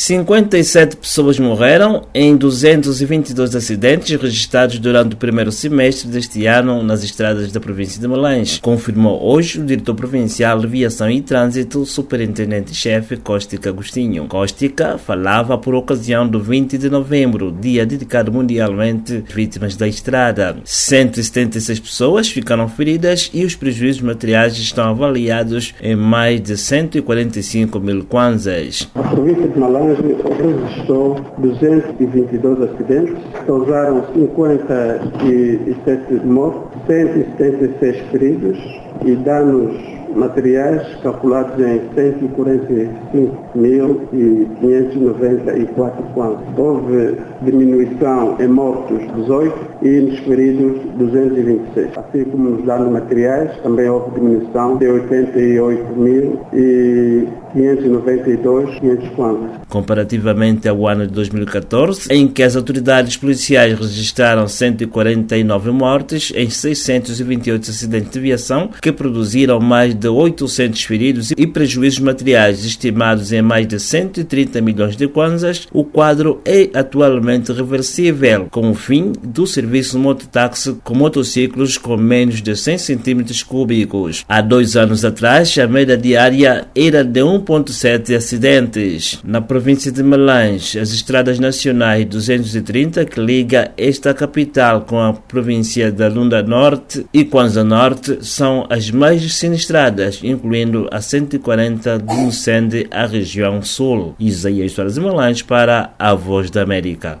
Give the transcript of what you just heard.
57 pessoas morreram em 222 acidentes registrados durante o primeiro semestre deste ano nas estradas da província de Malães, confirmou hoje o diretor provincial de Aviação e Trânsito, superintendente-chefe Cóstica Agostinho. Cóstica falava por ocasião do 20 de novembro, dia dedicado mundialmente às vítimas da estrada. 176 pessoas ficaram feridas e os prejuízos materiais estão avaliados em mais de 145 mil kwanzas. De Malães registrou 222 acidentes, causaram 57 mortos, 176 feridos e danos materiais calculados em 145.594 pontos. Houve diminuição em mortos 18 e nos feridos 226. Assim como nos danos materiais, também houve diminuição de 88.592 500 pontos. Comparativamente ao ano de 2014, em que as autoridades policiais registraram 149 mortes em 628 acidentes de viação que produziram mais de 800 feridos e prejuízos materiais estimados em mais de 130 milhões de kwanzas, o quadro é atualmente reversível, com o fim do serviço mototáxi com motociclos com menos de 100 centímetros cúbicos. Há dois anos atrás, a média diária era de 1,7 acidentes. Na província de Melange, as estradas nacionais 230 que liga esta capital com a província da Lunda Norte e Kwanza Norte são as mais sinistradas incluindo a 140 do Sende, a região sul. Isaías Soares Malães para a Voz da América.